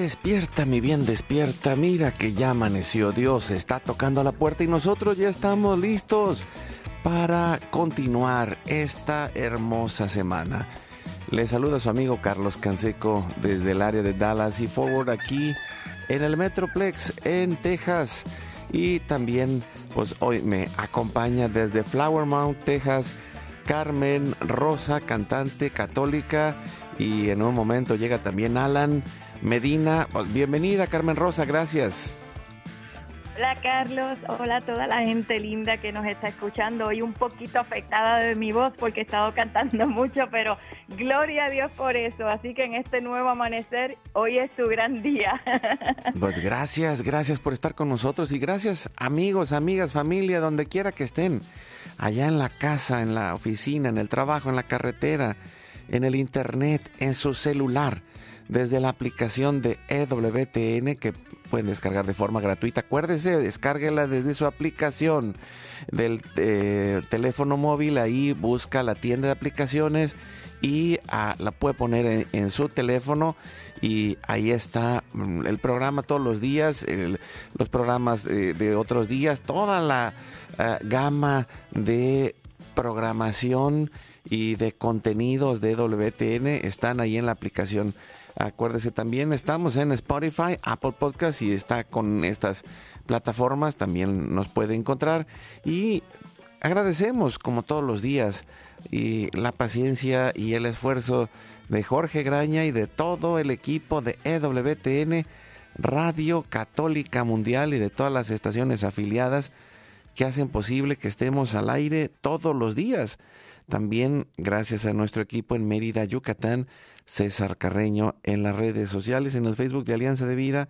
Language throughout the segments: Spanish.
Despierta, mi bien, despierta. Mira que ya amaneció. Dios está tocando a la puerta y nosotros ya estamos listos para continuar esta hermosa semana. Le saluda su amigo Carlos Canseco desde el área de Dallas y Forward aquí en el Metroplex en Texas. Y también, pues hoy me acompaña desde Flower Mount, Texas, Carmen Rosa, cantante católica. Y en un momento llega también Alan Medina. Bienvenida, Carmen Rosa, gracias. Hola Carlos, hola a toda la gente linda que nos está escuchando. Hoy un poquito afectada de mi voz porque he estado cantando mucho, pero gloria a Dios por eso. Así que en este nuevo amanecer, hoy es tu gran día. Pues gracias, gracias por estar con nosotros y gracias amigos, amigas, familia, donde quiera que estén. Allá en la casa, en la oficina, en el trabajo, en la carretera, en el internet, en su celular desde la aplicación de EWTN que pueden descargar de forma gratuita. Acuérdese, descárguela desde su aplicación del eh, teléfono móvil, ahí busca la tienda de aplicaciones y ah, la puede poner en, su teléfono y ahí está mm, el programa todos los días, los programas de otros días, toda la ah, gama de programación y de contenidos de WTN están ahí en la aplicación Acuérdese también, estamos en Spotify, Apple Podcast y está con estas plataformas, también nos puede encontrar. Y agradecemos, como todos los días, y la paciencia y el esfuerzo de Jorge Graña y de todo el equipo de EWTN, Radio Católica Mundial y de todas las estaciones afiliadas que hacen posible que estemos al aire todos los días. También gracias a nuestro equipo en Mérida, Yucatán, César Carreño en las redes sociales, en el Facebook de Alianza de Vida.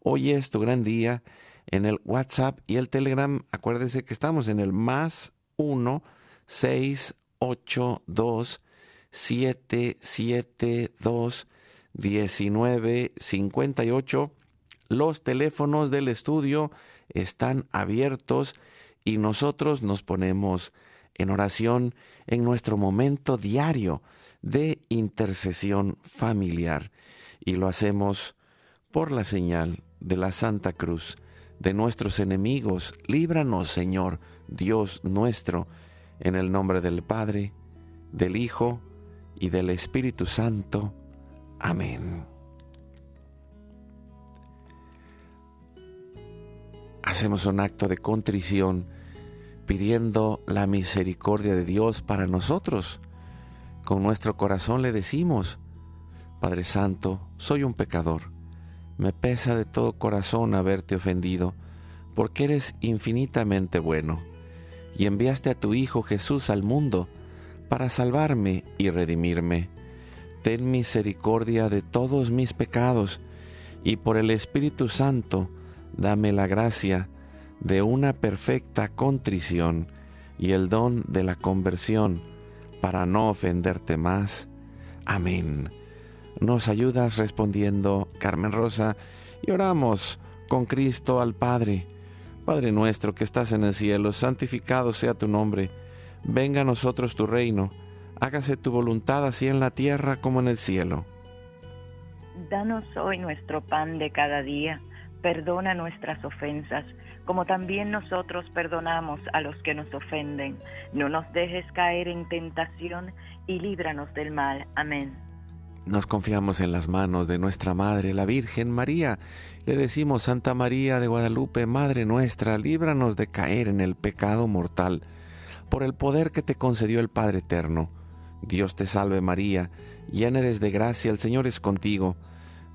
Hoy es tu gran día en el WhatsApp y el Telegram. Acuérdense que estamos en el más 1 682 772 1958. Los teléfonos del estudio están abiertos y nosotros nos ponemos en oración en nuestro momento diario de intercesión familiar y lo hacemos por la señal de la Santa Cruz de nuestros enemigos. Líbranos, Señor, Dios nuestro, en el nombre del Padre, del Hijo y del Espíritu Santo. Amén. Hacemos un acto de contrición pidiendo la misericordia de Dios para nosotros con nuestro corazón le decimos, Padre Santo, soy un pecador. Me pesa de todo corazón haberte ofendido, porque eres infinitamente bueno, y enviaste a tu Hijo Jesús al mundo para salvarme y redimirme. Ten misericordia de todos mis pecados, y por el Espíritu Santo dame la gracia de una perfecta contrición y el don de la conversión para no ofenderte más. Amén. Nos ayudas respondiendo, Carmen Rosa, y oramos con Cristo al Padre. Padre nuestro que estás en el cielo, santificado sea tu nombre. Venga a nosotros tu reino. Hágase tu voluntad así en la tierra como en el cielo. Danos hoy nuestro pan de cada día. Perdona nuestras ofensas como también nosotros perdonamos a los que nos ofenden. No nos dejes caer en tentación y líbranos del mal. Amén. Nos confiamos en las manos de nuestra Madre, la Virgen María. Le decimos, Santa María de Guadalupe, Madre nuestra, líbranos de caer en el pecado mortal, por el poder que te concedió el Padre Eterno. Dios te salve María, llena eres de gracia, el Señor es contigo.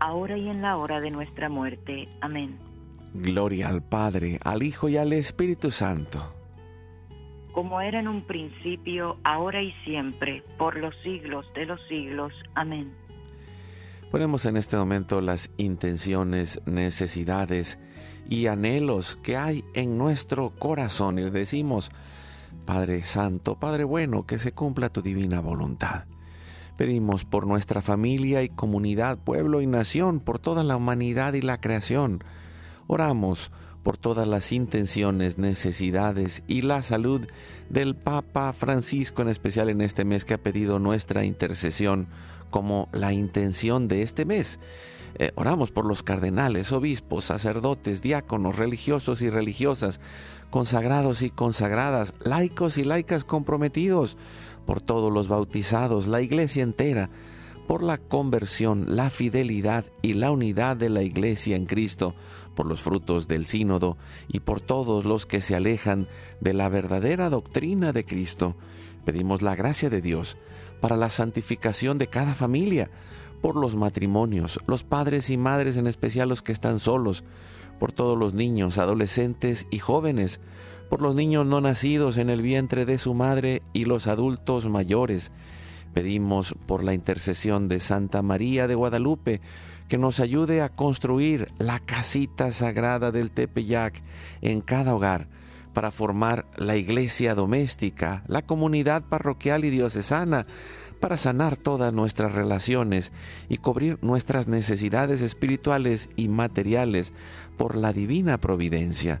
ahora y en la hora de nuestra muerte. Amén. Gloria al Padre, al Hijo y al Espíritu Santo. Como era en un principio, ahora y siempre, por los siglos de los siglos. Amén. Ponemos en este momento las intenciones, necesidades y anhelos que hay en nuestro corazón y decimos, Padre Santo, Padre bueno, que se cumpla tu divina voluntad. Pedimos por nuestra familia y comunidad, pueblo y nación, por toda la humanidad y la creación. Oramos por todas las intenciones, necesidades y la salud del Papa Francisco, en especial en este mes que ha pedido nuestra intercesión como la intención de este mes. Eh, oramos por los cardenales, obispos, sacerdotes, diáconos, religiosos y religiosas, consagrados y consagradas, laicos y laicas comprometidos, por todos los bautizados, la iglesia entera, por la conversión, la fidelidad y la unidad de la iglesia en Cristo, por los frutos del sínodo y por todos los que se alejan de la verdadera doctrina de Cristo. Pedimos la gracia de Dios para la santificación de cada familia, por los matrimonios, los padres y madres en especial los que están solos, por todos los niños, adolescentes y jóvenes, por los niños no nacidos en el vientre de su madre y los adultos mayores. Pedimos por la intercesión de Santa María de Guadalupe que nos ayude a construir la casita sagrada del Tepeyac en cada hogar para formar la iglesia doméstica, la comunidad parroquial y diocesana, para sanar todas nuestras relaciones y cubrir nuestras necesidades espirituales y materiales por la divina providencia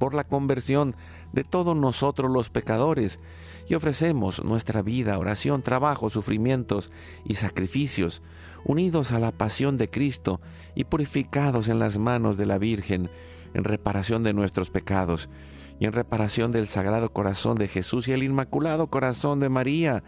por la conversión de todos nosotros los pecadores, y ofrecemos nuestra vida, oración, trabajo, sufrimientos y sacrificios, unidos a la pasión de Cristo y purificados en las manos de la Virgen, en reparación de nuestros pecados y en reparación del Sagrado Corazón de Jesús y el Inmaculado Corazón de María.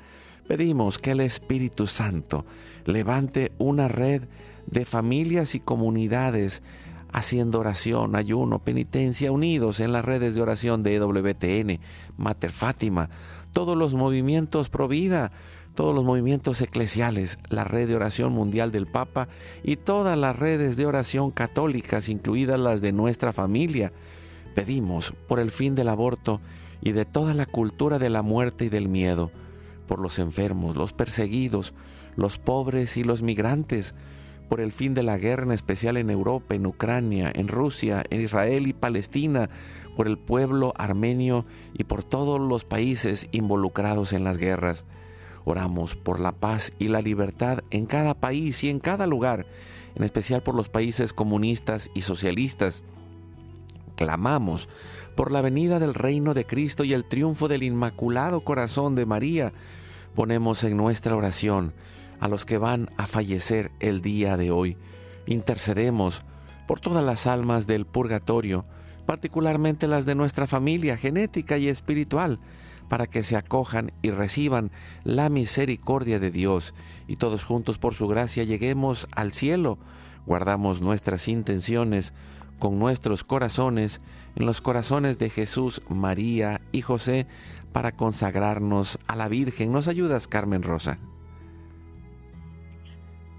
Pedimos que el Espíritu Santo levante una red de familias y comunidades haciendo oración, ayuno, penitencia, unidos en las redes de oración de EWTN, Mater Fátima, todos los movimientos pro vida, todos los movimientos eclesiales, la red de oración mundial del Papa y todas las redes de oración católicas, incluidas las de nuestra familia. Pedimos por el fin del aborto y de toda la cultura de la muerte y del miedo, por los enfermos, los perseguidos, los pobres y los migrantes, por el fin de la guerra, en especial en Europa, en Ucrania, en Rusia, en Israel y Palestina, por el pueblo armenio y por todos los países involucrados en las guerras. Oramos por la paz y la libertad en cada país y en cada lugar, en especial por los países comunistas y socialistas, clamamos por la venida del reino de Cristo y el triunfo del Inmaculado Corazón de María. Ponemos en nuestra oración a los que van a fallecer el día de hoy. Intercedemos por todas las almas del purgatorio, particularmente las de nuestra familia genética y espiritual, para que se acojan y reciban la misericordia de Dios y todos juntos por su gracia lleguemos al cielo. Guardamos nuestras intenciones con nuestros corazones en los corazones de Jesús, María y José para consagrarnos a la Virgen. ¿Nos ayudas, Carmen Rosa?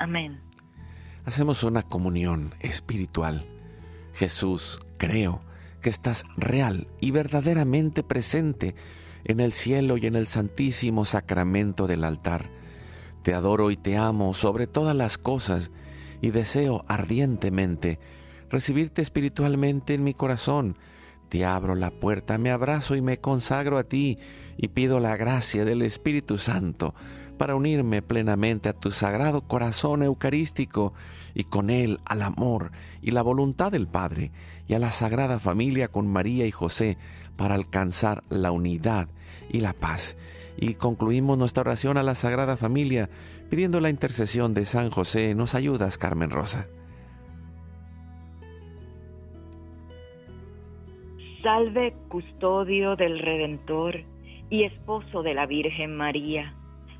Amén. Hacemos una comunión espiritual. Jesús, creo que estás real y verdaderamente presente en el cielo y en el santísimo sacramento del altar. Te adoro y te amo sobre todas las cosas y deseo ardientemente recibirte espiritualmente en mi corazón. Te abro la puerta, me abrazo y me consagro a ti y pido la gracia del Espíritu Santo para unirme plenamente a tu sagrado corazón eucarístico y con él al amor y la voluntad del Padre y a la sagrada familia con María y José para alcanzar la unidad y la paz. Y concluimos nuestra oración a la Sagrada Familia pidiendo la intercesión de San José. ¿Nos ayudas, Carmen Rosa? Salve custodio del Redentor y esposo de la Virgen María.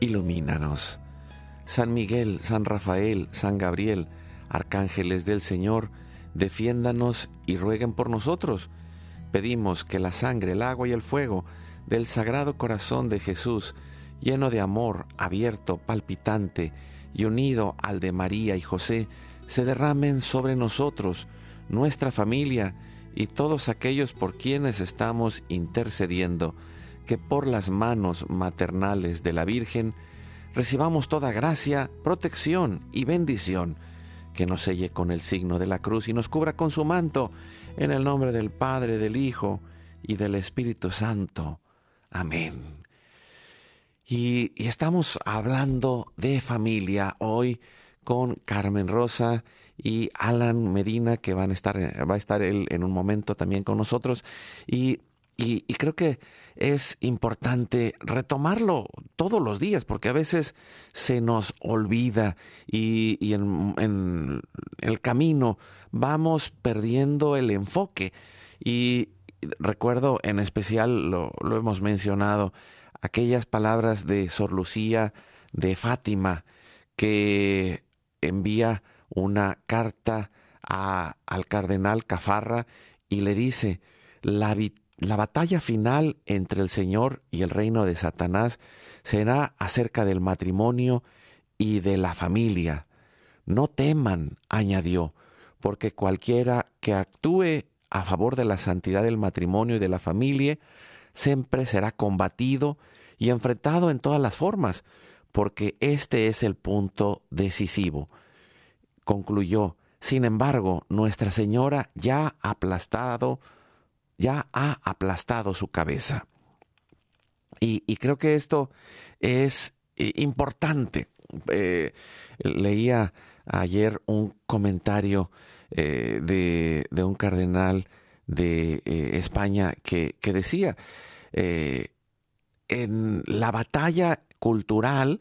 ilumínanos. San Miguel, San Rafael, San Gabriel, arcángeles del Señor, defiéndanos y rueguen por nosotros. Pedimos que la sangre, el agua y el fuego del Sagrado Corazón de Jesús, lleno de amor, abierto, palpitante y unido al de María y José, se derramen sobre nosotros, nuestra familia, y todos aquellos por quienes estamos intercediendo, que por las manos maternales de la Virgen recibamos toda gracia, protección y bendición, que nos selle con el signo de la cruz y nos cubra con su manto, en el nombre del Padre, del Hijo y del Espíritu Santo. Amén. Y, estamos hablando de familia hoy con Carmen Rosa y Alan Medina, que van a estar, va a estar él en un momento también con nosotros. Y, y, creo que es importante retomarlo todos los días, porque a veces se nos olvida y, en, el camino vamos perdiendo el enfoque. Y recuerdo en especial, lo, hemos mencionado, aquellas palabras de Sor Lucía de Fátima, que envía una carta a, al cardenal Cafarra y le dice, la, la batalla final entre el Señor y el reino de Satanás será acerca del matrimonio y de la familia. No teman, añadió, porque cualquiera que actúe a favor de la santidad del matrimonio y de la familia siempre será combatido y enfrentado en todas las formas, porque este es el punto decisivo concluyó, sin embargo, Nuestra Señora ya ha aplastado, ya ha aplastado su cabeza. Y, creo que esto es eh, importante. Eh, leía ayer un comentario eh, de, un cardenal de España que, que decía, en la batalla cultural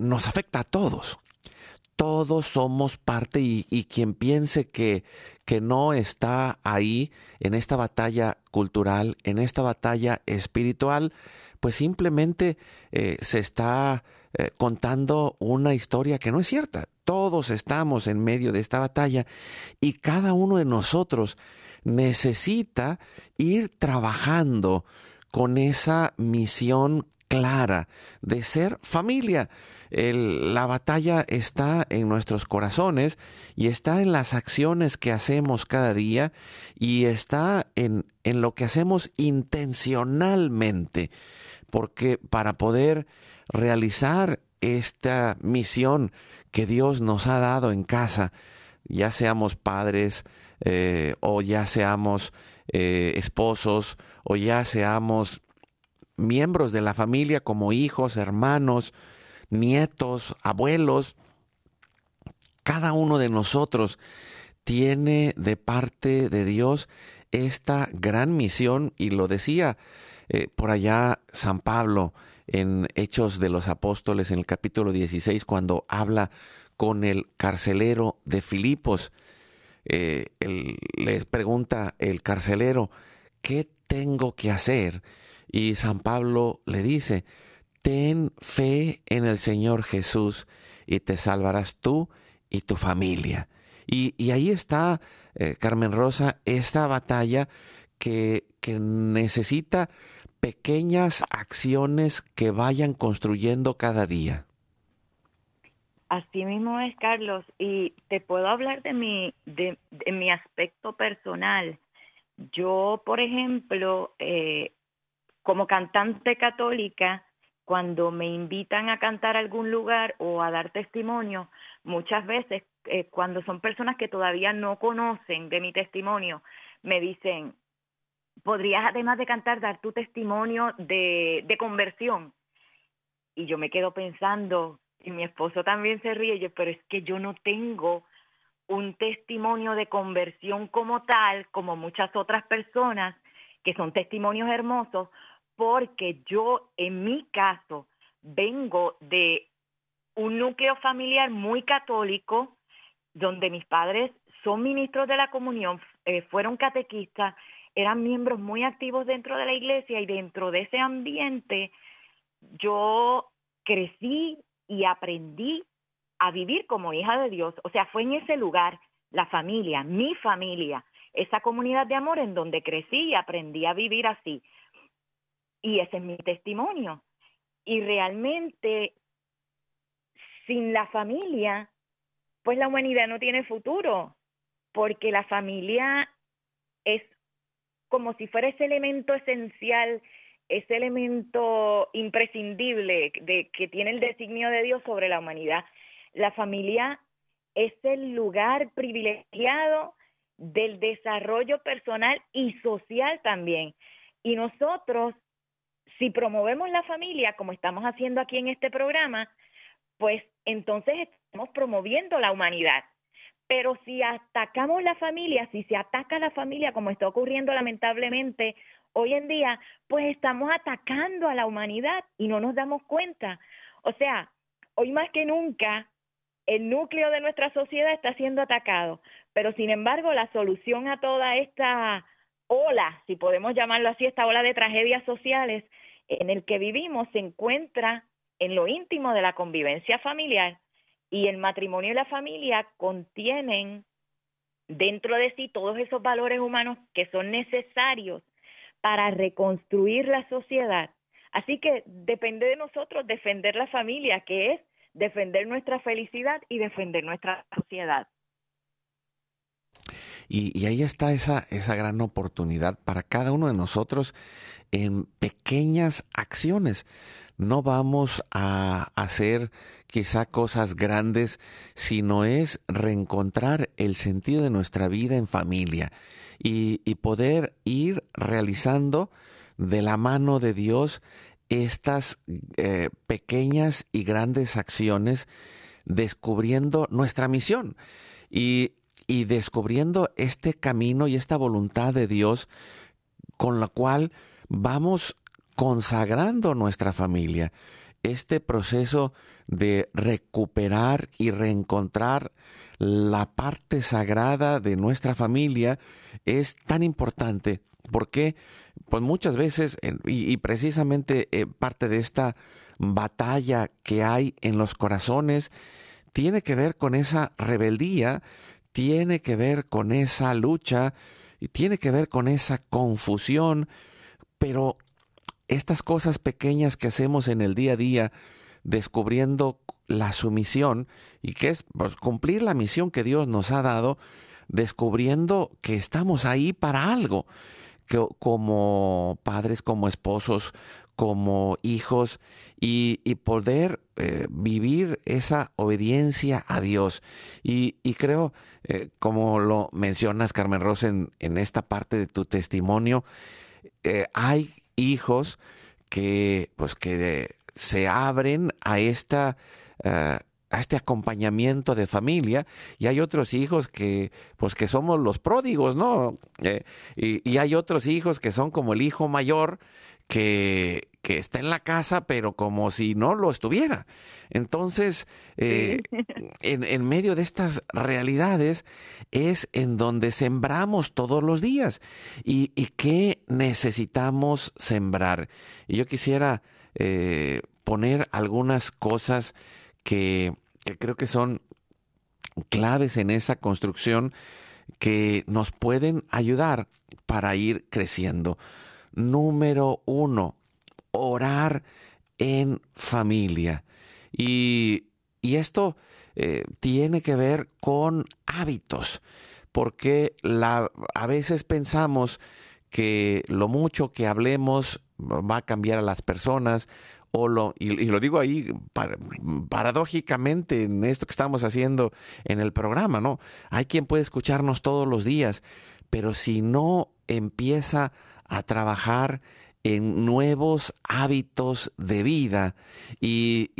nos afecta a todos todos somos parte y, quien piense que, que no está ahí en esta batalla cultural, en esta batalla espiritual, pues simplemente eh, se está eh, contando una historia que no es cierta. Todos estamos en medio de esta batalla y cada uno de nosotros necesita ir trabajando con esa misión clara de ser familia. la batalla está en nuestros corazones y está en las acciones que hacemos cada día y está en, en lo que hacemos intencionalmente. Porque para poder realizar esta misión que Dios nos ha dado en casa, ya seamos padres eh, o ya seamos eh, esposos o ya seamos miembros de la familia como hijos, hermanos, nietos, abuelos, cada uno de nosotros tiene de parte de Dios esta gran misión y lo decía eh, por allá San Pablo en Hechos de los Apóstoles en el capítulo 16 cuando habla con el carcelero de Filipos. Eh, les pregunta el carcelero, ¿qué tengo que hacer? Y San Pablo le dice, ten fe en el Señor Jesús y te salvarás tú y tu familia. Y, ahí está, eh, Carmen Rosa, esta batalla que, que necesita pequeñas acciones que vayan construyendo cada día. Así mismo es, Carlos, y te puedo hablar de mi, de, mi aspecto personal. Yo, por ejemplo, eh, como cantante católica, cuando me invitan a cantar a algún lugar o a dar testimonio, muchas veces eh, cuando son personas que todavía no conocen de mi testimonio, me dicen, podrías además de cantar dar tu testimonio de, de conversión. Y yo me quedo pensando, y mi esposo también se ríe, yo, pero es que yo no tengo un testimonio de conversión como tal, como muchas otras personas, que son testimonios hermosos, porque yo en mi caso vengo de un núcleo familiar muy católico, donde mis padres son ministros de la comunión, eh, fueron catequistas eran miembros muy activos dentro de la iglesia y dentro de ese ambiente yo crecí y aprendí a vivir como hija de Dios. O sea, fue en ese lugar, la familia, mi familia, esa comunidad de amor en donde crecí y aprendí a vivir así. Y ese es mi testimonio. Y realmente, sin la familia, pues la humanidad no tiene futuro, porque la familia es como si fuera ese elemento esencial, ese elemento imprescindible de, que tiene el designio de Dios sobre la humanidad. La familia es el lugar privilegiado del desarrollo personal y social también. Y nosotros, si promovemos la familia, como estamos haciendo aquí en este programa, pues entonces estamos promoviendo la humanidad. Pero si atacamos la familia, si se ataca la familia, como está ocurriendo lamentablemente hoy en día, pues estamos atacando a la humanidad y no nos damos cuenta. O sea, hoy más que nunca, el núcleo de nuestra sociedad está siendo atacado, pero sin embargo la solución a toda esta ola, si podemos llamarlo así, esta ola de tragedias sociales en el que vivimos se encuentra en lo íntimo de la convivencia familiar y el matrimonio y la familia contienen dentro de sí todos esos valores humanos que son necesarios para reconstruir la sociedad. Así que depende de nosotros defender la familia, que es defender nuestra felicidad y defender nuestra sociedad. Y, ahí está esa, esa gran oportunidad para cada uno de nosotros en pequeñas acciones. No vamos a hacer quizá cosas grandes, sino es reencontrar el sentido de nuestra vida en familia y, poder ir realizando de la mano de Dios estas eh, pequeñas y grandes acciones, descubriendo nuestra misión y, y descubriendo este camino y esta voluntad de Dios con la cual vamos consagrando nuestra familia este proceso de recuperar y reencontrar la parte sagrada de nuestra familia es tan importante. Porque pues muchas veces y, precisamente eh, parte de esta batalla que hay en los corazones tiene que ver con esa rebeldía, tiene que ver con esa lucha y tiene que ver con esa confusión, pero estas cosas pequeñas que hacemos en el día a día, descubriendo la sumisión y que es pues, cumplir la misión que Dios nos ha dado, descubriendo que estamos ahí para algo, que como padres, como esposos, como hijos y, poder eh, vivir esa obediencia a Dios. Y, creo, eh, como lo mencionas, Carmen Rosa, en, en, esta parte de tu testimonio, eh, hay hijos que, pues, que se abren a esta a este acompañamiento de familia y hay otros hijos que pues que somos los pródigos no y, hay otros hijos que son como el hijo mayor que, que está en la casa pero como si no lo estuviera. Entonces en, en, medio de estas realidades es en donde sembramos todos los días. Y, y qué necesitamos sembrar. Y yo quisiera eh, poner algunas cosas que, creo que son claves en esa construcción que nos pueden ayudar para ir creciendo. Número uno, orar en familia. Y, esto eh, tiene que ver con hábitos, porque la, a veces pensamos que lo mucho que hablemos va a cambiar a las personas o lo, y, lo digo ahí paradójicamente en esto que estamos haciendo en el programa, ¿no? Hay quien puede escucharnos todos los días, pero si no empieza a trabajar en nuevos hábitos de vida y,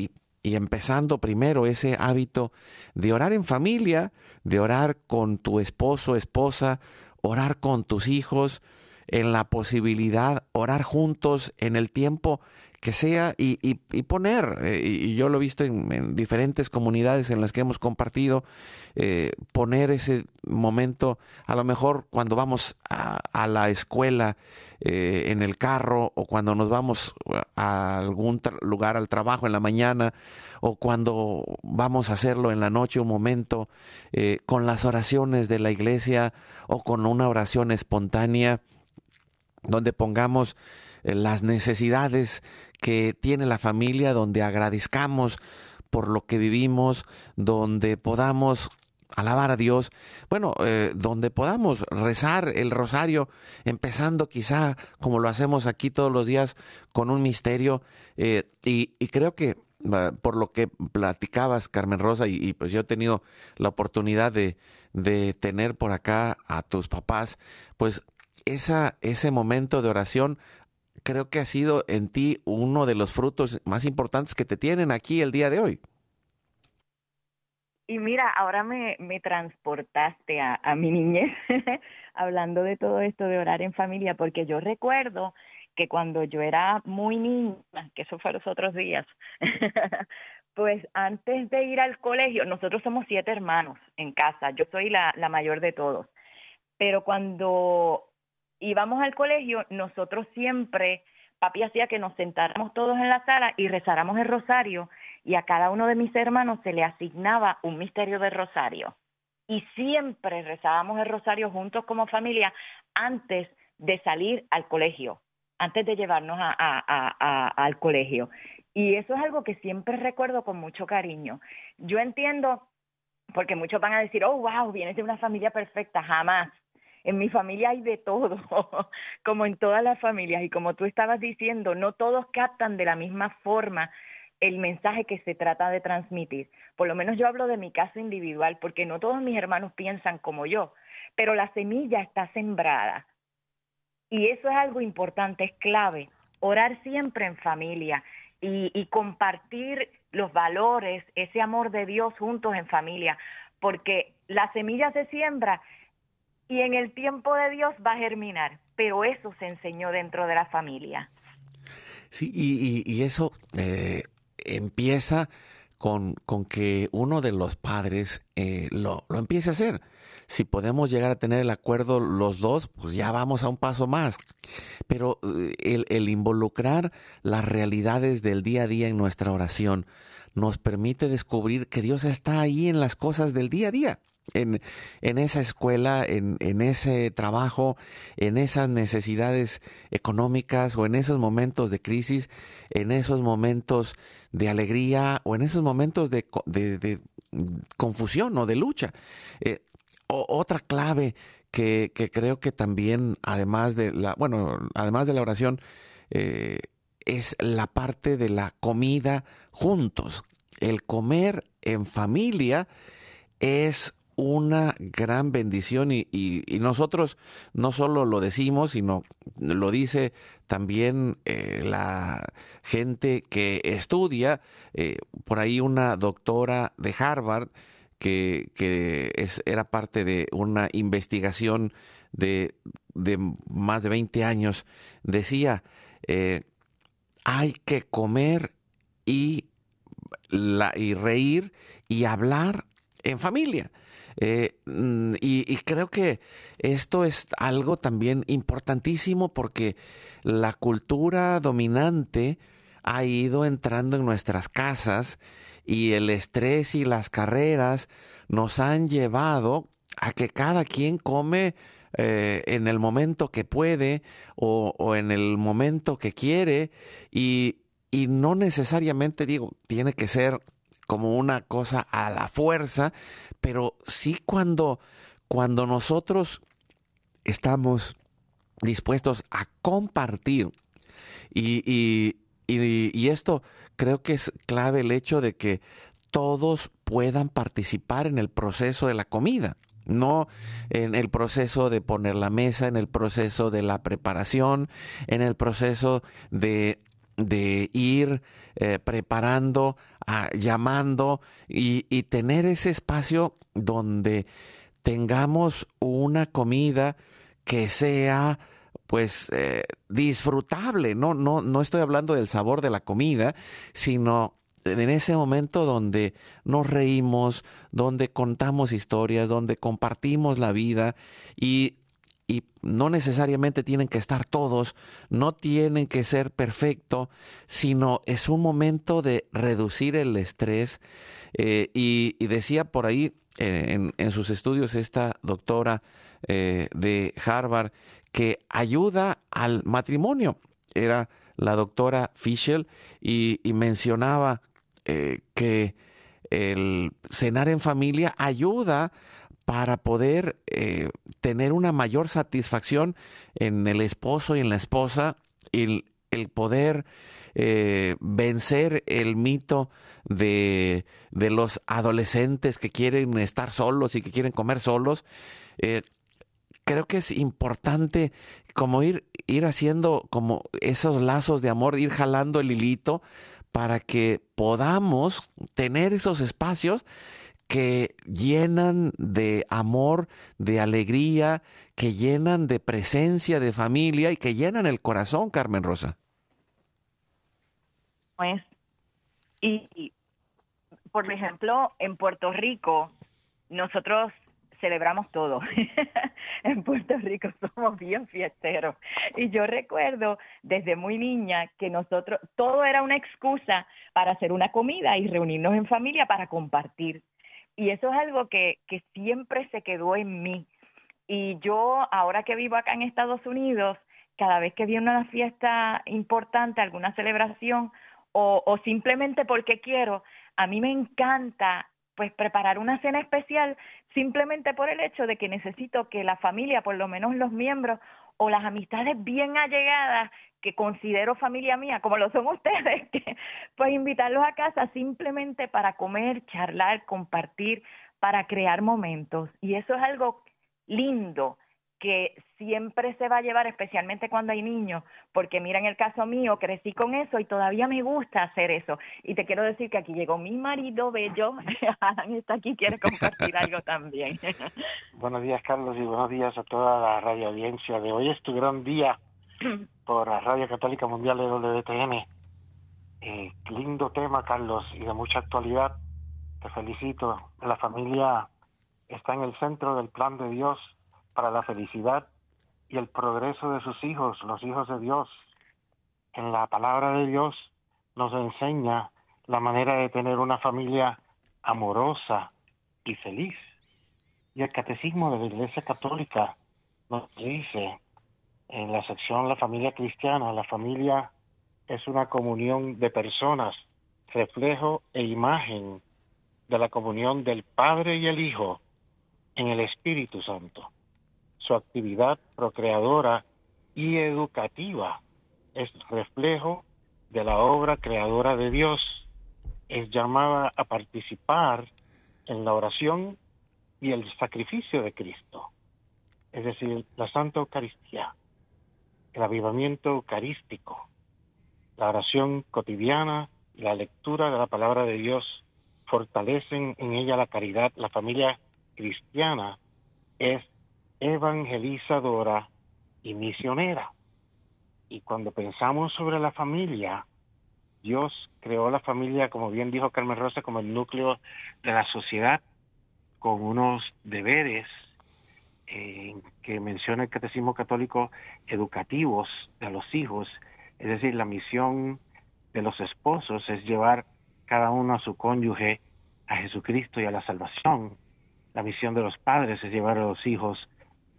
y empezando primero ese hábito de orar en familia, de orar con tu esposo, esposa, orar con tus hijos, en la posibilidad, orar juntos en el tiempo que sea y, y, poner, eh, y yo lo he visto en, diferentes comunidades en las que hemos compartido, eh, poner ese momento, a lo mejor cuando vamos a, la escuela, eh, en el carro, o cuando nos vamos a algún lugar al trabajo en la mañana, o cuando vamos a hacerlo en la noche un momento, con las oraciones de la iglesia, o con una oración espontánea, donde pongamos las necesidades que tiene la familia, donde agradezcamos por lo que vivimos, donde podamos alabar a Dios, bueno, eh, donde podamos rezar el rosario, empezando quizá como lo hacemos aquí todos los días con un misterio, eh, y, creo que por lo que platicabas, Carmen Rosa, y, pues yo he tenido la oportunidad de, de tener por acá a tus papás, pues esa, ese momento de oración creo que ha sido en ti uno de los frutos más importantes que te tienen aquí el día de hoy. Y mira, ahora me, me transportaste a, mi niñez hablando de todo esto de orar en familia, porque yo recuerdo que cuando yo era muy niña, que eso fue los otros días, pues antes de ir al colegio, nosotros somos siete hermanos en casa, yo soy la, la mayor de todos, pero cuando íbamos al colegio, nosotros siempre, papi hacía que nos sentáramos todos en la sala y rezáramos el rosario y a cada uno de mis hermanos se le asignaba un misterio del rosario. Y siempre rezábamos el rosario juntos como familia antes de salir al colegio, antes de llevarnos al colegio. Y eso es algo que siempre recuerdo con mucho cariño. Yo entiendo, porque muchos van a decir, oh, wow, vienes de una familia perfecta, jamás en mi familia hay de todo, como en todas las familias. Y como tú estabas diciendo, no todos captan de la misma forma el mensaje que se trata de transmitir. Por lo menos yo hablo de mi caso individual, porque no todos mis hermanos piensan como yo, pero la semilla está sembrada. Y eso es algo importante, es clave. Orar siempre en familia y, compartir los valores, ese amor de Dios juntos en familia, porque la semilla se siembra y en el tiempo de Dios va a germinar, pero eso se enseñó dentro de la familia. Sí, y, eso eh, empieza con, con, que uno de los padres eh, lo, lo, empiece a hacer. Si podemos llegar a tener el acuerdo los dos, pues ya vamos a un paso más. Pero eh, el, el involucrar las realidades del día a día en nuestra oración nos permite descubrir que Dios está ahí en las cosas del día a día en, en esa escuela, en, en, ese trabajo, en esas necesidades económicas o en esos momentos de crisis, en esos momentos de alegría o en esos momentos de, de, de confusión o de lucha. Eh, o, otra clave que, que, creo que también, además de la, bueno, además de la oración, eh, es la parte de la comida juntos. El comer en familia es una gran bendición y, nosotros no solo lo decimos, sino lo dice también eh, la gente que estudia, eh, por ahí una doctora de Harvard que, que es, era parte de una investigación de, de, más de 20 años, decía, eh, hay que comer y, la, y reír y hablar en familia. Eh, mm, y, creo que esto es algo también importantísimo porque la cultura dominante ha ido entrando en nuestras casas y el estrés y las carreras nos han llevado a que cada quien come eh, en el momento que puede o, o, en el momento que quiere y, y no necesariamente digo, tiene que ser como una cosa a la fuerza, pero sí cuando, cuando nosotros estamos dispuestos a compartir. Y, y, esto creo que es clave el hecho de que todos puedan participar en el proceso de la comida no en el proceso de poner la mesa, en el proceso de la preparación, en el proceso de, de ir eh, preparando, a, llamando y, y, tener ese espacio donde tengamos una comida que sea pues eh, disfrutable, no, no, no estoy hablando del sabor de la comida, sino en ese momento donde nos reímos, donde contamos historias, donde compartimos la vida y, y, no necesariamente tienen que estar todos, no tienen que ser perfecto, sino es un momento de reducir el estrés. Eh, y, decía por ahí eh, en, sus estudios esta doctora eh, de Harvard que ayuda al matrimonio. Era la doctora Fischel y, y mencionaba que el cenar en familia ayuda para poder eh, tener una mayor satisfacción en el esposo y en la esposa, y el, poder eh, vencer el mito de, de, los adolescentes que quieren estar solos y que quieren comer solos. Eh, creo que es importante como ir, ir haciendo como esos lazos de amor, ir jalando el hilito para que podamos tener esos espacios que llenan de amor, de alegría, que llenan de presencia de familia y que llenan el corazón, Carmen Rosa. Pues, y, y por ejemplo, en Puerto Rico, nosotros celebramos todo. en Puerto Rico somos bien fiesteros. Y yo recuerdo desde muy niña que nosotros, todo era una excusa para hacer una comida y reunirnos en familia para compartir. Y eso es algo que, que siempre se quedó en mí. Y yo, ahora que vivo acá en Estados Unidos, cada vez que viene una fiesta importante, alguna celebración, o, o simplemente porque quiero, a mí me encanta pues preparar una cena especial simplemente por el hecho de que necesito que la familia, por lo menos los miembros o las amistades bien allegadas que considero familia mía, como lo son ustedes, que, pues invitarlos a casa simplemente para comer, charlar, compartir, para crear momentos. Y eso es algo lindo que siempre se va a llevar, especialmente cuando hay niños, porque mira, en el caso mío, crecí con eso y todavía me gusta hacer eso. Y te quiero decir que aquí llegó mi marido bello, Alan está aquí, quiere compartir algo también. buenos días, Carlos, y buenos días a toda la radio audiencia de hoy. Es tu gran día por la Radio Católica Mundial de WTN. Eh, lindo tema, Carlos, y de mucha actualidad. Te felicito. La familia está en el centro del plan de Dios para la felicidad y el progreso de sus hijos, los hijos de Dios. En la palabra de Dios nos enseña la manera de tener una familia amorosa y feliz. Y el catecismo de la Iglesia Católica nos dice en la sección La familia cristiana, la familia es una comunión de personas, reflejo e imagen de la comunión del Padre y el Hijo en el Espíritu Santo. Su actividad procreadora y educativa es reflejo de la obra creadora de Dios. Es llamada a participar en la oración y el sacrificio de Cristo, es decir, la Santa Eucaristía, el avivamiento eucarístico, la oración cotidiana y la lectura de la palabra de Dios fortalecen en ella la caridad. La familia cristiana es evangelizadora y misionera. Y cuando pensamos sobre la familia, Dios creó la familia, como bien dijo Carmen Rosa, como el núcleo de la sociedad, con unos deberes eh, que menciona el Catecismo Católico educativos de los hijos. Es decir, la misión de los esposos es llevar cada uno a su cónyuge a Jesucristo y a la salvación. La misión de los padres es llevar a los hijos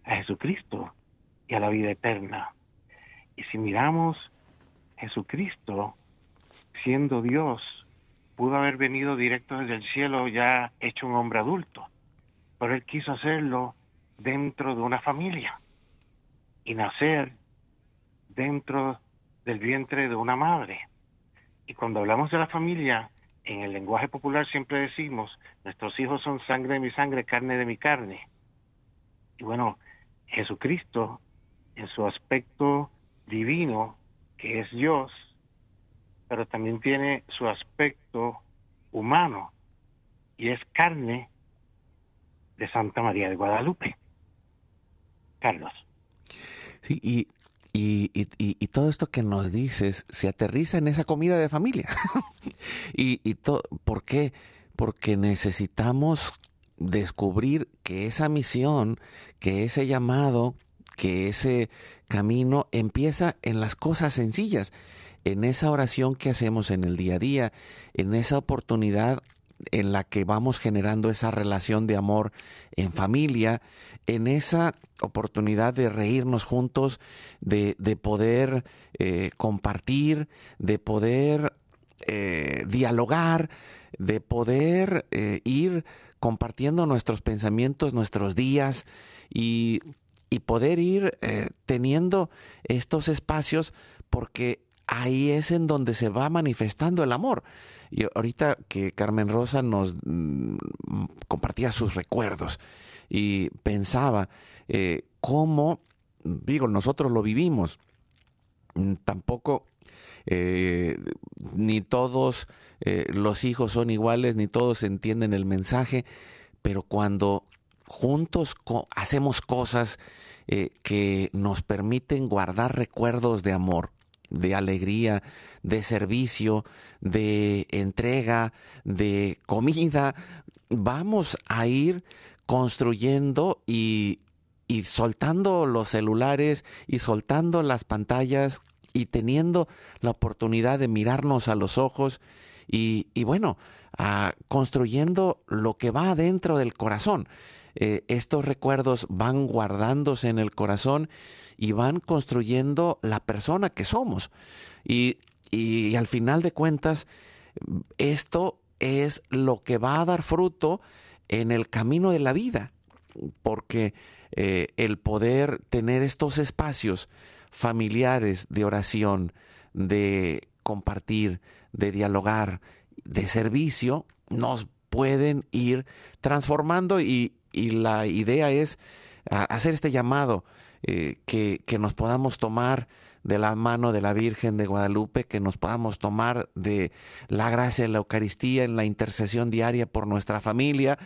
a Jesucristo y a la vida eterna. Y si miramos, Jesucristo, siendo Dios, pudo haber venido directo desde el cielo ya hecho un hombre adulto, pero él quiso hacerlo dentro de una familia y nacer dentro del vientre de una madre. Y cuando hablamos de la familia, en el lenguaje popular siempre decimos, nuestros hijos son sangre de mi sangre, carne de mi carne. Y bueno, Jesucristo, en su aspecto divino, que es Dios, pero también tiene su aspecto humano, y es carne de Santa María de Guadalupe. Carlos. Sí, y y, y, todo esto que nos dices se aterriza en esa comida de familia. y y ¿Por qué? Porque necesitamos descubrir que esa misión, que ese llamado, que ese camino empieza en las cosas sencillas, en esa oración que hacemos en el día a día, en esa oportunidad en la que vamos generando esa relación de amor en familia, en esa oportunidad de reírnos juntos, de, poder eh, compartir, de poder eh, dialogar, de poder eh, ir compartiendo nuestros pensamientos, nuestros días y, y poder ir teniendo estos espacios porque ahí es en donde se va manifestando el amor. Y ahorita que Carmen Rosa nos mm, compartía sus recuerdos y pensaba eh, cómo, digo, nosotros lo vivimos, mm, tampoco eh, ni todos eh, los hijos son iguales, ni todos entienden el mensaje, pero cuando juntos hacemos cosas que nos permiten guardar recuerdos de amor, de alegría, de servicio, de entrega, de comida. Vamos a ir construyendo y, soltando los celulares y soltando las pantallas y teniendo la oportunidad de mirarnos a los ojos y, bueno, construyendo lo que va dentro del corazón. Eh, estos recuerdos van guardándose en el corazón y van construyendo la persona que somos. Y, al final de cuentas, esto es lo que va a dar fruto en el camino de la vida, porque eh, el poder tener estos espacios familiares de oración, de compartir, de dialogar, de servicio, nos pueden ir transformando y, y la idea es hacer este llamado eh, que, que nos podamos tomar de la mano de la Virgen de Guadalupe, que nos podamos tomar de la gracia de la Eucaristía en la intercesión diaria por nuestra familia,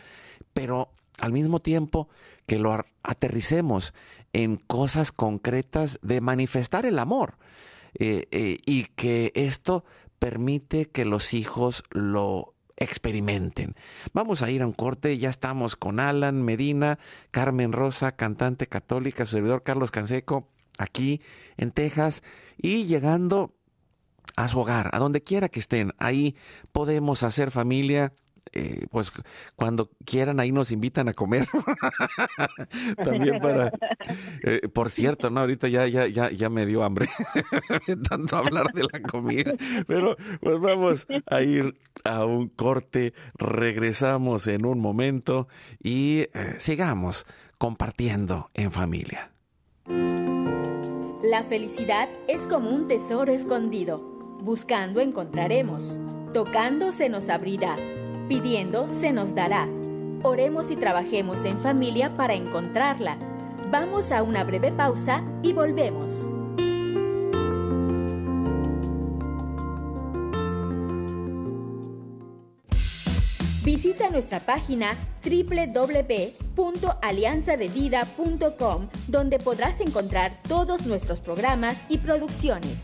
pero al mismo tiempo que lo aterricemos en cosas concretas de manifestar el amor eh, eh, y que esto permite que los hijos lo experimenten. Vamos a ir a un corte, ya estamos con Alan Medina, Carmen Rosa, cantante católica, su servidor Carlos Canseco, aquí en Texas, y llegando a su hogar, a donde quiera que estén, ahí podemos hacer familia eh, pues cuando quieran ahí nos invitan a comer. También para, eh, por cierto, no, ahorita ya, ya, ya, ya me dio hambre tanto hablar de la comida, pero pues vamos a ir a un corte, regresamos en un momento y eh, sigamos compartiendo en familia. La felicidad es como un tesoro escondido. Buscando encontraremos. Tocando se nos abrirá Pidiendo se nos dará. Oremos y trabajemos en familia para encontrarla. Vamos a una breve pausa y volvemos. Visita nuestra página www.alianzadevida.com donde podrás encontrar todos nuestros programas y producciones.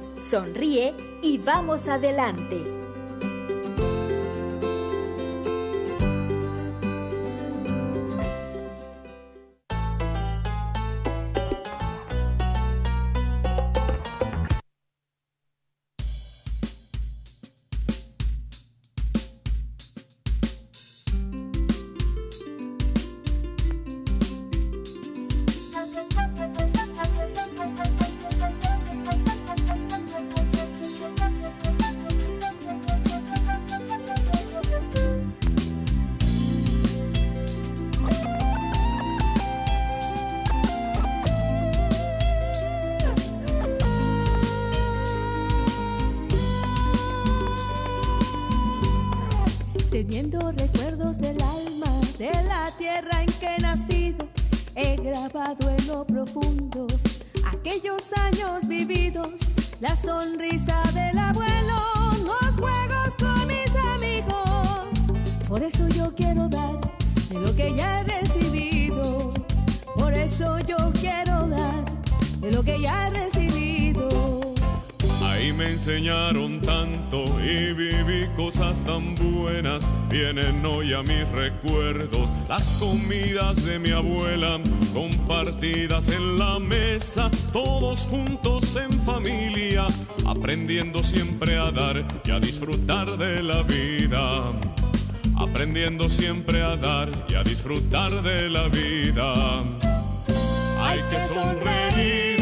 sonríe y vamos adelante. Vida. Aprendiendo siempre a dar y a disfrutar de la vida. Hay que sonreír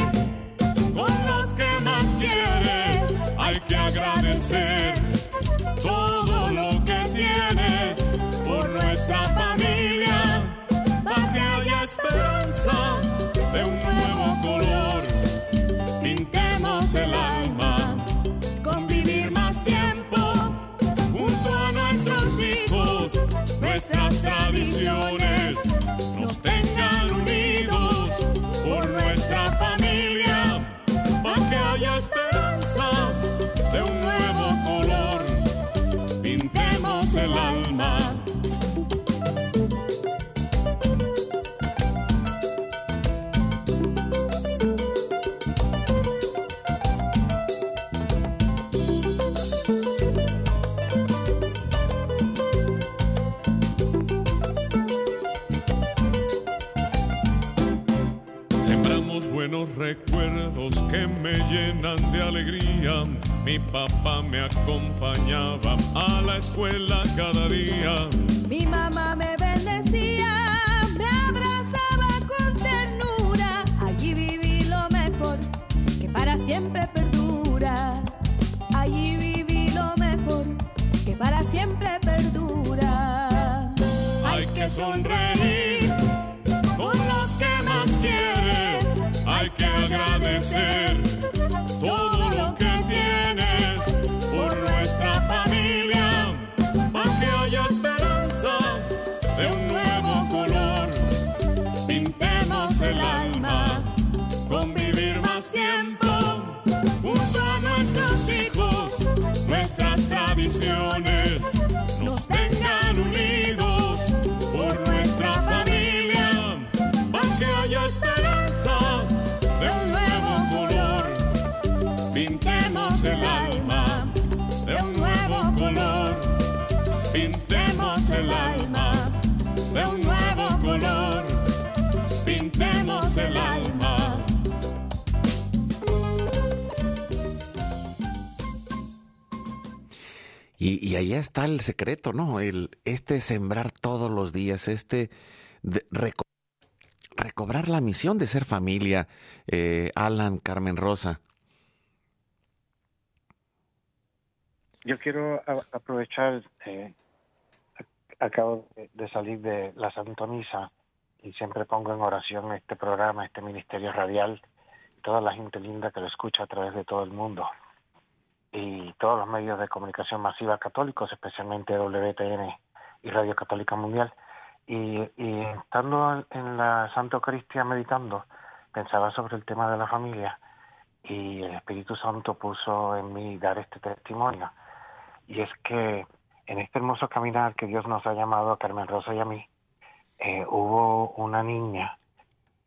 con los que más quieres, hay que agradecer que me llenan de alegría. Mi papá me acompañaba a la escuela cada día. Mi mamá me bendecía, me abrazaba con ternura. Allí viví lo mejor que para siempre perdura. Allí viví lo mejor que para siempre perdura. Hay que sonreír con Y, y allá está el secreto, ¿no? El, este sembrar todos los días, este de- reco- recobrar la misión de ser familia, eh, Alan, Carmen Rosa. Yo quiero aprovechar, eh, acabo de salir de la Santa Misa y siempre pongo en oración este programa, este ministerio radial, toda la gente linda que lo escucha a través de todo el mundo y todos los medios de comunicación masiva católicos, especialmente WTN y Radio Católica Mundial. Y, estando en- en la Santa Eucaristía meditando, pensaba sobre el tema de la familia y el Espíritu Santo puso en mí dar este testimonio. Y es que en este hermoso caminar que Dios nos ha llamado a Carmen Rosa y a mí, eh, hubo una niña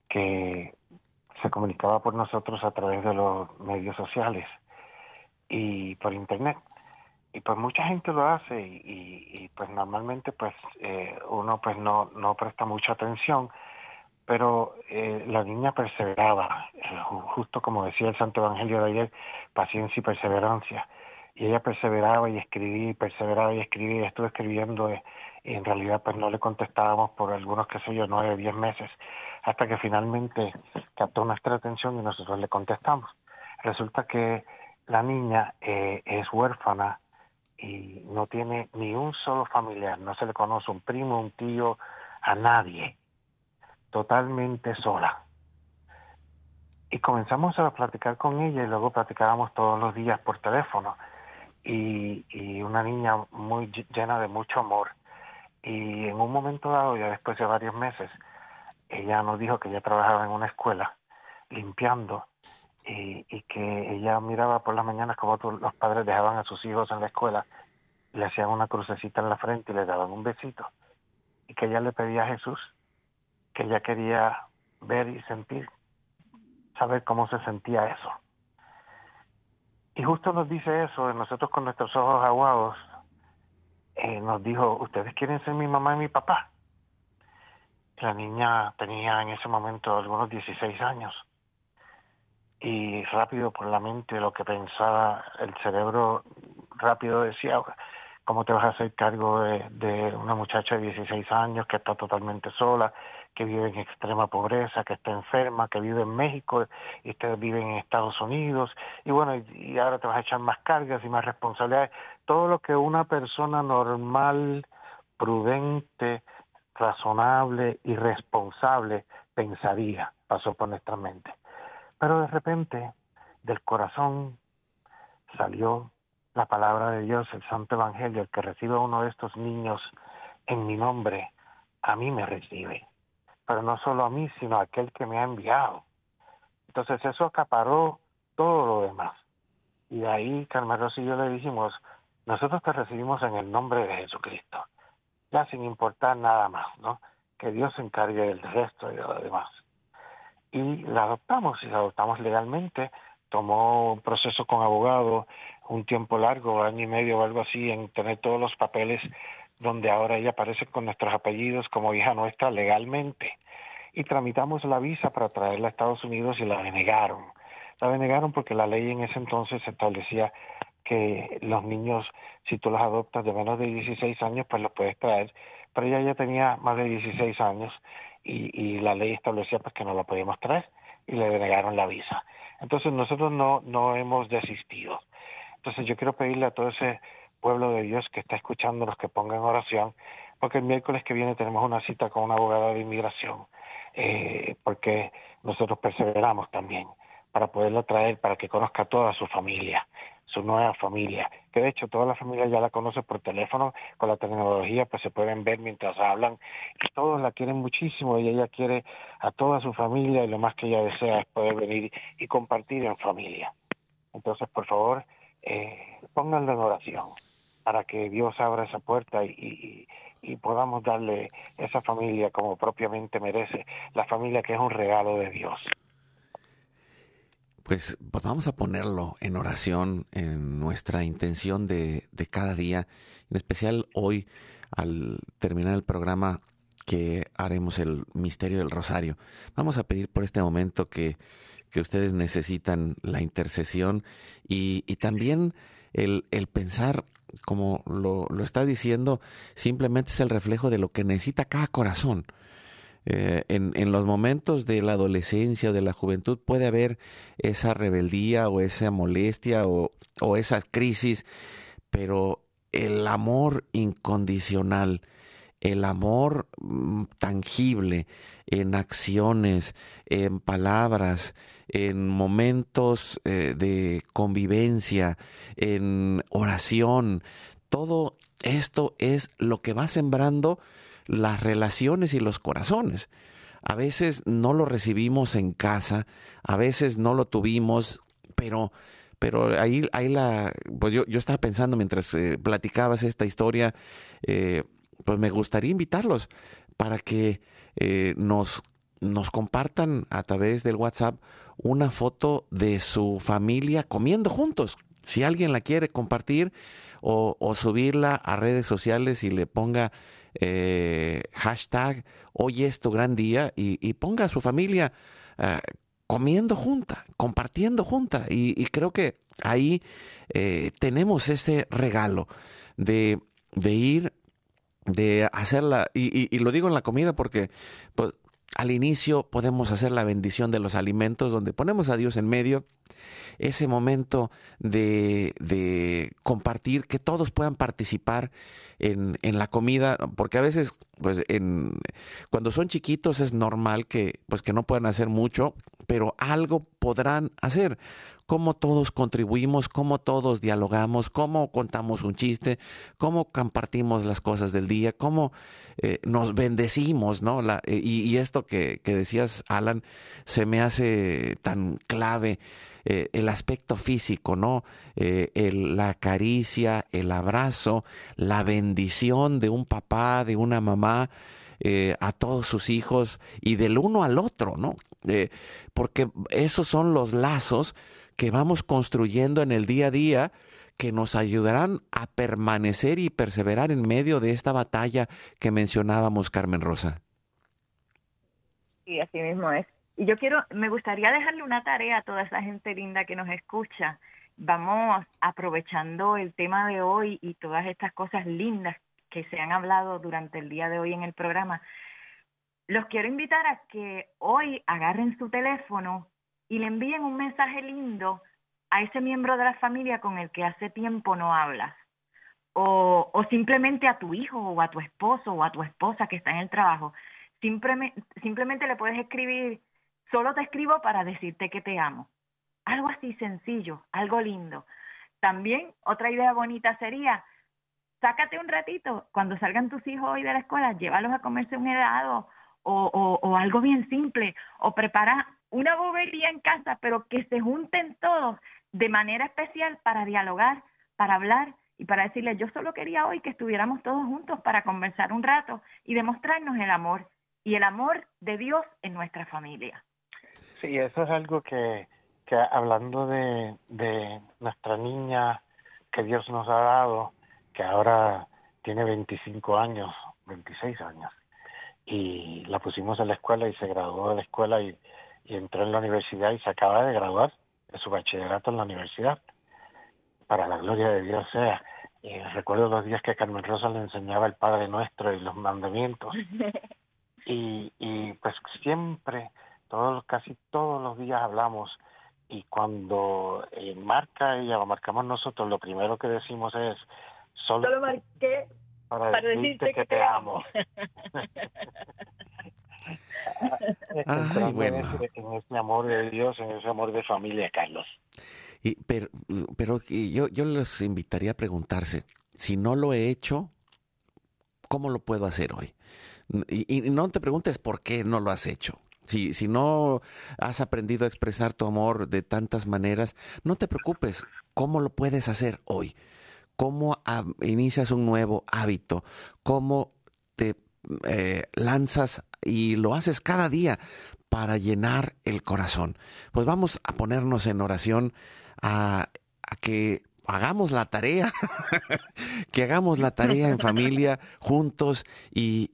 que se comunicaba por nosotros a través de los medios sociales y por internet. Y pues mucha gente lo hace y, pues normalmente pues eh, uno pues no, no presta mucha atención, pero eh, la niña perseveraba, eh, ju- justo como decía el Santo Evangelio de ayer, paciencia y perseverancia. Y ella perseveraba y escribía y perseveraba y escribía y estuvo escribiendo eh, y en realidad pues no le contestábamos por algunos, qué sé yo, nueve, diez meses, hasta que finalmente captó nuestra atención y nosotros le contestamos. Resulta que la niña eh, es huérfana y no tiene ni un solo familiar, no se le conoce un primo, un tío, a nadie, totalmente sola. Y comenzamos a platicar con ella y luego platicábamos todos los días por teléfono. Y, y una niña muy ll- llena de mucho amor. Y en un momento dado, ya después de varios meses, ella nos dijo que ella trabajaba en una escuela limpiando y, y que ella miraba por las mañanas como los padres dejaban a sus hijos en la escuela, le hacían una crucecita en la frente y le daban un besito. Y que ella le pedía a Jesús que ella quería ver y sentir, saber cómo se sentía eso. Y justo nos dice eso, y nosotros con nuestros ojos aguados, eh, nos dijo, ¿ustedes quieren ser mi mamá y mi papá? La niña tenía en ese momento algunos 16 años y rápido por la mente lo que pensaba el cerebro. Rápido decía cómo te vas a hacer cargo de, una muchacha de 16 años que está totalmente sola que vive en extrema pobreza que está enferma que vive en México y ustedes viven en Estados Unidos y bueno y ahora te vas a echar más cargas y más responsabilidades todo lo que una persona normal prudente razonable y responsable pensaría pasó por nuestra mente pero de repente del corazón salió la palabra de Dios, el Santo Evangelio, el que recibe a uno de estos niños en mi nombre, a mí me recibe. Pero no solo a mí, sino a aquel que me ha enviado. Entonces eso acaparó todo lo demás. Y de ahí Carmen Rosa y yo le dijimos, nosotros te recibimos en el nombre de Jesucristo, ya sin importar nada más, ¿no? Que Dios se encargue del resto y de lo demás y la adoptamos y la adoptamos legalmente. Tomó un proceso con abogado, un tiempo largo, año y medio o algo así, en tener todos los papeles donde ahora ella aparece con nuestros apellidos como hija nuestra legalmente. Y tramitamos la visa para traerla a Estados Unidos y la denegaron. La denegaron porque la ley en ese entonces establecía que los niños, si tú los adoptas de menos de 16 años, pues los puedes traer. Pero ella ya tenía más de 16 años y, y la ley establecía pues que no la podíamos traer y le denegaron la visa. Entonces nosotros no, no hemos desistido. Entonces yo quiero pedirle a todo ese pueblo de Dios que está escuchándonos que pongan oración, porque el miércoles que viene tenemos una cita con una abogada de inmigración, eh, porque nosotros perseveramos también para poderlo traer, para que conozca toda su familia, su nueva familia, que de hecho toda la familia ya la conoce por teléfono, con la tecnología pues se pueden ver mientras hablan y todos la quieren muchísimo y ella quiere a toda su familia y lo más que ella desea es poder venir y compartir en familia. Entonces, por favor, eh, pónganlo en oración para que Dios abra esa puerta y, y podamos darle esa familia como propiamente merece, la familia que es un regalo de Dios. Pues, pues, vamos a ponerlo en oración, en nuestra intención de, de, cada día, en especial hoy al terminar el programa que haremos el misterio del rosario. Vamos a pedir por este momento que, que ustedes necesitan la intercesión y, también el, el, pensar, como lo, lo está diciendo, simplemente es el reflejo de lo que necesita cada corazón. Eh, en, en, los momentos de la adolescencia o de la juventud puede haber esa rebeldía o esa molestia o, o esa crisis, pero el amor incondicional, el amor mm, tangible en acciones, en palabras, en momentos eh, de convivencia, en oración, todo esto es lo que va sembrando las relaciones y los corazones. A veces no lo recibimos en casa, a veces no lo tuvimos, pero, pero ahí, ahí la, pues yo, yo estaba pensando mientras eh, platicabas esta historia, eh, pues me gustaría invitarlos para que eh, nos, nos compartan a través del WhatsApp una foto de su familia comiendo juntos. Si alguien la quiere compartir o, o subirla a redes sociales y le ponga eh, hashtag hoy es tu gran día y, ponga a su familia eh, comiendo junta, compartiendo junta. Y, creo que ahí eh, tenemos ese regalo de, ir, de hacerla, y, y, lo digo en la comida porque pues, al inicio podemos hacer la bendición de los alimentos donde ponemos a Dios en medio ese momento de, de compartir, que todos puedan participar en, en, la comida, porque a veces, pues, en, cuando son chiquitos es normal que, pues, que no puedan hacer mucho, pero algo podrán hacer. Cómo todos contribuimos, cómo todos dialogamos, cómo contamos un chiste, cómo compartimos las cosas del día, cómo eh, nos bendecimos, ¿no? Eh, y, esto que, decías, Alan, se me hace tan clave eh, el aspecto físico, ¿no? La caricia, el abrazo, la bendición de un papá, de una mamá. A todos sus hijos y del uno al otro, ¿no? Porque esos son los lazos que vamos construyendo en el día a día que nos ayudarán a permanecer y perseverar en medio de esta batalla que mencionábamos, Carmen Rosa. Sí, así mismo es. Y yo quiero, me gustaría dejarle una tarea a toda esa gente linda que nos escucha. Vamos aprovechando el tema de hoy y todas estas cosas lindas que se han hablado durante el día de hoy en el programa. Los quiero invitar a que hoy agarren su teléfono y le envíen un mensaje lindo a ese miembro de la familia con el que hace tiempo no hablas. O, o simplemente a tu hijo o a tu esposo o a tu esposa que está en el trabajo. Simplemente, simplemente le puedes escribir Solo te escribo para decirte que te amo. Algo así sencillo, algo lindo. También otra idea bonita sería, sácate un ratito, cuando salgan tus hijos hoy de la escuela, llévalos a comerse un helado o, o, algo bien simple, o prepara una bobería en casa, pero que se junten todos de manera especial para dialogar, para hablar y para decirles, yo solo quería hoy que estuviéramos todos juntos para conversar un rato y demostrarnos el amor y el amor de Dios en nuestra familia. Sí, eso es algo que, que hablando de, de nuestra niña que Dios nos ha dado, que ahora tiene 25 años, 26 años, y la pusimos en la escuela y se graduó de la escuela y, y entró en la universidad y se acaba de graduar de su bachillerato en la universidad. Para la gloria de Dios sea. Y recuerdo los días que Carmen Rosa le enseñaba el Padre Nuestro y los mandamientos. Y, y pues siempre todos, casi todos los días hablamos y cuando eh, marca ella o marcamos nosotros, lo primero que decimos es, solo, marqué para, decirte, que, te amo. Bueno. en, ese, amor de Dios, en ese amor de familia, Carlos. Y, pero pero yo, yo los invitaría a preguntarse, si no lo he hecho, ¿cómo lo puedo hacer hoy? Y, y no te preguntes por qué no lo has hecho. Si, si no has aprendido a expresar tu amor de tantas maneras, no te preocupes. ¿Cómo lo puedes hacer hoy? ¿Cómo inicias un nuevo hábito? ¿Cómo eh, lanzas y lo haces cada día para llenar el corazón? Pues vamos a ponernos en oración a, que hagamos la tarea, que hagamos la tarea en familia juntos y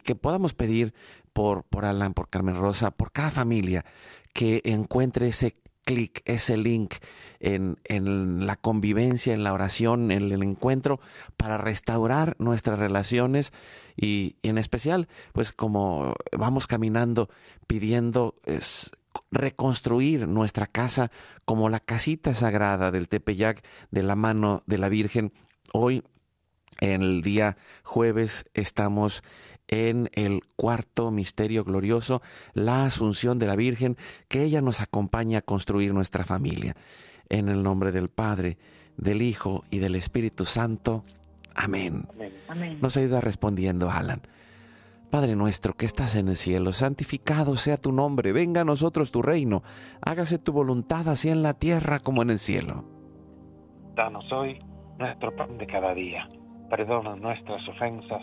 que podamos pedir por, por Alan, por Carmen Rosa, por cada familia que encuentre ese clic, ese link en, en la convivencia, en la oración, en el encuentro, para restaurar nuestras relaciones y, y en especial, pues como vamos caminando pidiendo es, reconstruir nuestra casa como la casita sagrada del Tepeyac de la mano de la Virgen. Hoy, en el día jueves, estamos en el cuarto misterio glorioso, la Asunción de la Virgen, que ella nos acompaña a construir nuestra familia. En el nombre del Padre, del Hijo y del Espíritu Santo. Amén. Amén. Amén. Nos ayuda respondiendo Alan. Padre nuestro que estás en el cielo, santificado sea tu nombre, venga a nosotros tu reino, hágase tu voluntad así en la tierra como en el cielo. Danos hoy nuestro pan de cada día. Perdona nuestras ofensas,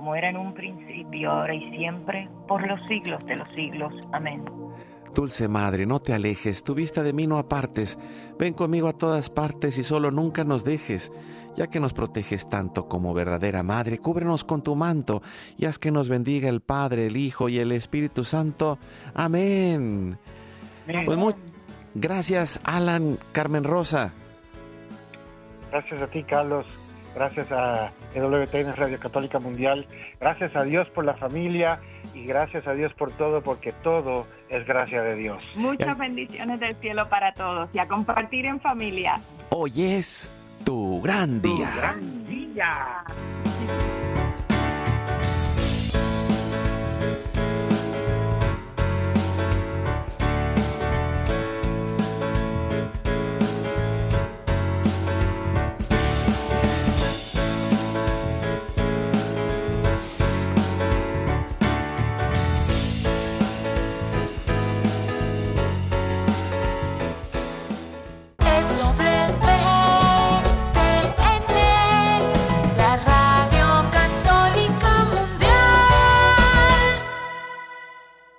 Como era en un principio, ahora y siempre, por los siglos de los siglos. Amén. Dulce Madre, no te alejes, tu vista de mí no apartes. Ven conmigo a todas partes y solo nunca nos dejes. Ya que nos proteges tanto como verdadera Madre, cúbrenos con tu manto y haz que nos bendiga el Padre, el Hijo y el Espíritu Santo. Amén. Pues muy, gracias, Alan, Carmen Rosa. Gracias a ti, Carlos. Gracias a EWTN Radio Católica Mundial. Gracias a Dios por la familia y gracias a Dios por todo, porque todo es gracia de Dios. Muchas bendiciones del cielo para todos y a compartir en familia. Hoy es tu gran día. gran día.